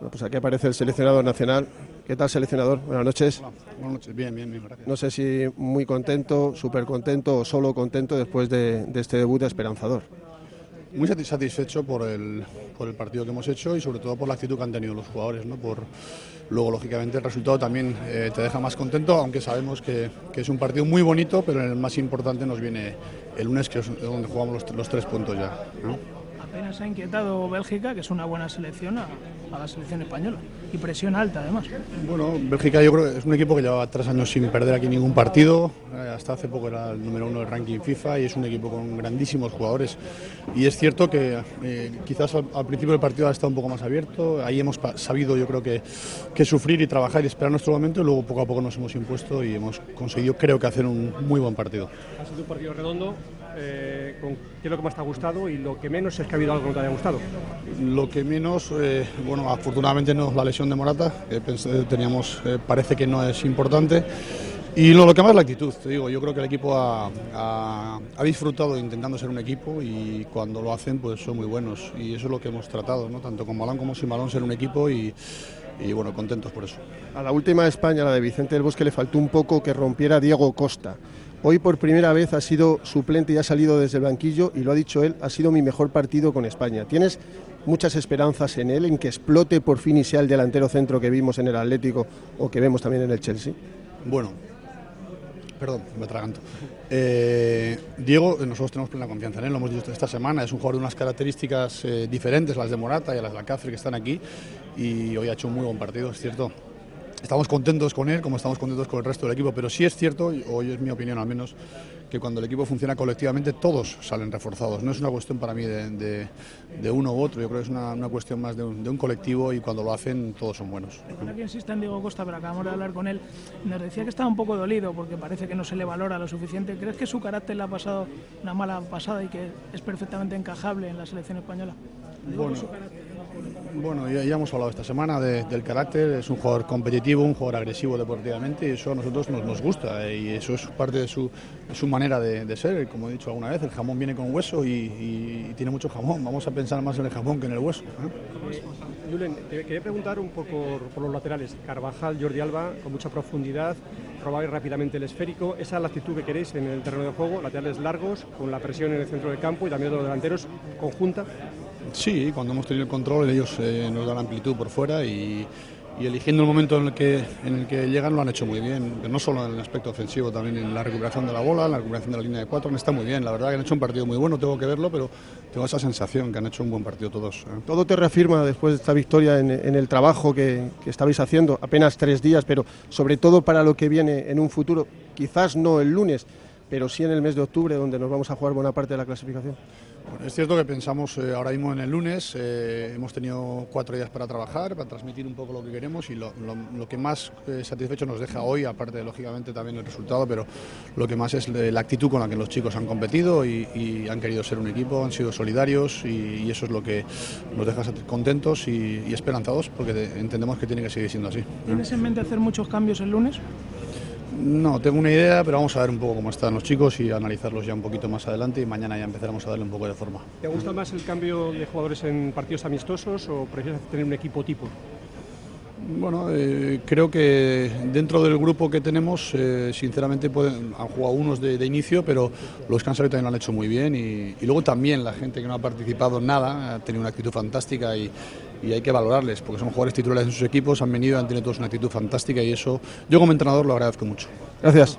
Bueno, pues aquí aparece el seleccionador nacional. ¿Qué tal, seleccionador? Buenas noches. buenas noches, bien, bien, bien, gracias. No sé si muy contento, súper contento o solo contento después de, de este debut esperanzador. Muy satisfecho por el, por el partido que hemos hecho y sobre todo por la actitud que han tenido los jugadores. ¿no? Por, luego, lógicamente, el resultado también eh, te deja más contento, aunque sabemos que, que, es un partido muy bonito, pero el más importante nos viene el lunes, que es donde jugamos los, los tres puntos ya. ¿no? Apenas ha inquietado Bélgica, que es una buena selección, a, a, la selección española. Y presión alta, además. Bueno, Bélgica yo creo que es un equipo que llevaba tres años sin perder aquí ningún partido. Eh, hasta hace poco era el número uno del ranking FIFA y es un equipo con grandísimos jugadores. Y es cierto que eh, quizás al, al, principio del partido ha estado un poco más abierto. Ahí hemos sabido, yo creo que, que sufrir y trabajar y esperar nuestro momento. Y luego poco a poco nos hemos impuesto y hemos conseguido, creo que, hacer un muy buen partido. Ha sido un partido redondo. Eh, con qué es lo que más te ha gustado y lo que menos es que ha habido algo que no te haya gustado. Lo que menos, eh, bueno, afortunadamente no la lesión de Morata, que pensé, teníamos, eh, parece que no es importante. Y lo, lo, que más es la actitud, te digo, yo creo que el equipo ha, ha, ha, disfrutado intentando ser un equipo y cuando lo hacen pues son muy buenos y eso es lo que hemos tratado, ¿no? tanto con Balón como sin Balón ser un equipo y, y bueno, contentos por eso. A la última España, la de Vicente del Bosque, le faltó un poco que rompiera Diego Costa. Hoy por primera vez ha sido suplente y ha salido desde el banquillo y lo ha dicho él, ha sido mi mejor partido con España. ¿Tienes muchas esperanzas en él, en que explote por fin y sea el delantero centro que vimos en el Atlético o que vemos también en el Chelsea? Bueno, perdón, me atraganto. Eh, Diego, nosotros tenemos plena confianza en él, lo hemos dicho esta semana, es un jugador de unas características eh, diferentes las de Morata y a las de Alcácer que están aquí y hoy ha hecho un muy buen partido, es cierto. Estamos contentos con él, como estamos contentos con el resto del equipo, pero sí es cierto, hoy es mi opinión al menos, que cuando el equipo funciona colectivamente todos salen reforzados. No es una cuestión para mí de, de, de uno u otro, yo creo que es una, una cuestión más de un, de un, colectivo y cuando lo hacen todos son buenos. Ahora que insiste en Diego Costa, pero acabamos de hablar con él, nos decía que estaba un poco dolido porque parece que no se le valora lo suficiente. ¿Crees que su carácter le ha pasado una mala pasada y que es perfectamente encajable en la selección española? Bueno, bueno, ya, hemos hablado esta semana de, del carácter, es un jugador competitivo, un jugador agresivo deportivamente y eso a nosotros nos, gusta eh, y eso es parte de su, manera de, ser, como he dicho alguna vez, el jamón viene con hueso y, tiene mucho jamón, vamos a pensar más en el jamón que en el hueso. ¿eh? Julen, te quería preguntar un poco por, por, los laterales, Carvajal, Jordi Alba, con mucha profundidad, robar rápidamente el esférico, esa es la actitud que queréis en el terreno de juego, laterales largos, con la presión en el centro del campo y también de los delanteros, conjunta. Sí, cuando hemos tenido el control ellos eh, nos dan amplitud por fuera y, eligiendo el momento en el, que, en el que llegan lo han hecho muy bien, no solo en el aspecto ofensivo, también en la recuperación de la bola, en la recuperación de la línea de cuatro, está muy bien, la verdad que han hecho un partido muy bueno, tengo que verlo, pero tengo esa sensación que han hecho un buen partido todos. ¿eh? Todo te reafirma después de esta victoria en, en el trabajo que, que estabais haciendo, apenas tres días, pero sobre todo para lo que viene en un futuro, quizás no el lunes, pero sí en el mes de octubre, donde nos vamos a jugar buena parte de la clasificación. Es cierto que pensamos eh, ahora mismo en el lunes, eh, hemos tenido cuatro días para trabajar, para transmitir un poco lo que queremos y lo, que más eh, satisfecho nos deja hoy, aparte de lógicamente también el resultado, pero lo que más es la actitud con la que los chicos han competido y, han querido ser un equipo, han sido solidarios y, eso es lo que nos deja contentos y esperanzados porque entendemos que tiene que seguir siendo así. ¿Tienes en mente hacer muchos cambios el lunes? No, tengo una idea, pero vamos a ver un poco cómo están los chicos y analizarlos ya un poquito más adelante y mañana ya empezaremos a darle un poco de forma. ¿Te gusta más el cambio de jugadores en partidos amistosos o prefieres tener un equipo tipo? Bueno, eh, creo que dentro del grupo que tenemos, eh, sinceramente pueden, han jugado unos de, de, inicio, pero los que han salido también lo han hecho muy bien. Y, y, luego también la gente que no ha participado en nada ha tenido una actitud fantástica y, y, hay que valorarles, porque son jugadores titulares en sus equipos, han venido, han tenido todos una actitud fantástica y eso yo como entrenador lo agradezco mucho. Gracias.